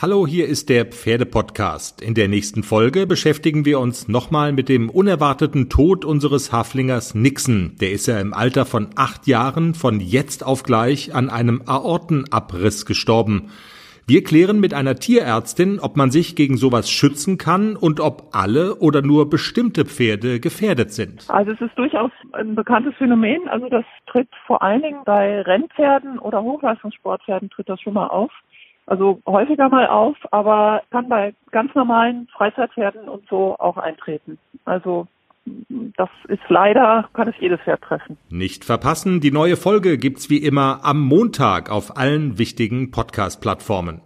Hallo, hier ist der Pferdepodcast. In der nächsten Folge beschäftigen wir uns nochmal mit dem unerwarteten Tod unseres Haflingers Nixon. Der ist ja im Alter von acht Jahren von jetzt auf gleich an einem Aortenabriss gestorben. Wir klären mit einer Tierärztin, ob man sich gegen sowas schützen kann und ob alle oder nur bestimmte Pferde gefährdet sind. Also es ist durchaus ein bekanntes Phänomen. Also das tritt vor allen Dingen bei Rennpferden oder Hochleistungssportpferden tritt das schon mal auf also häufiger mal auf, aber kann bei ganz normalen Freizeitpferden und so auch eintreten. Also das ist leider, kann es jedes Pferd treffen. Nicht verpassen, die neue Folge gibt's wie immer am Montag auf allen wichtigen Podcast-Plattformen.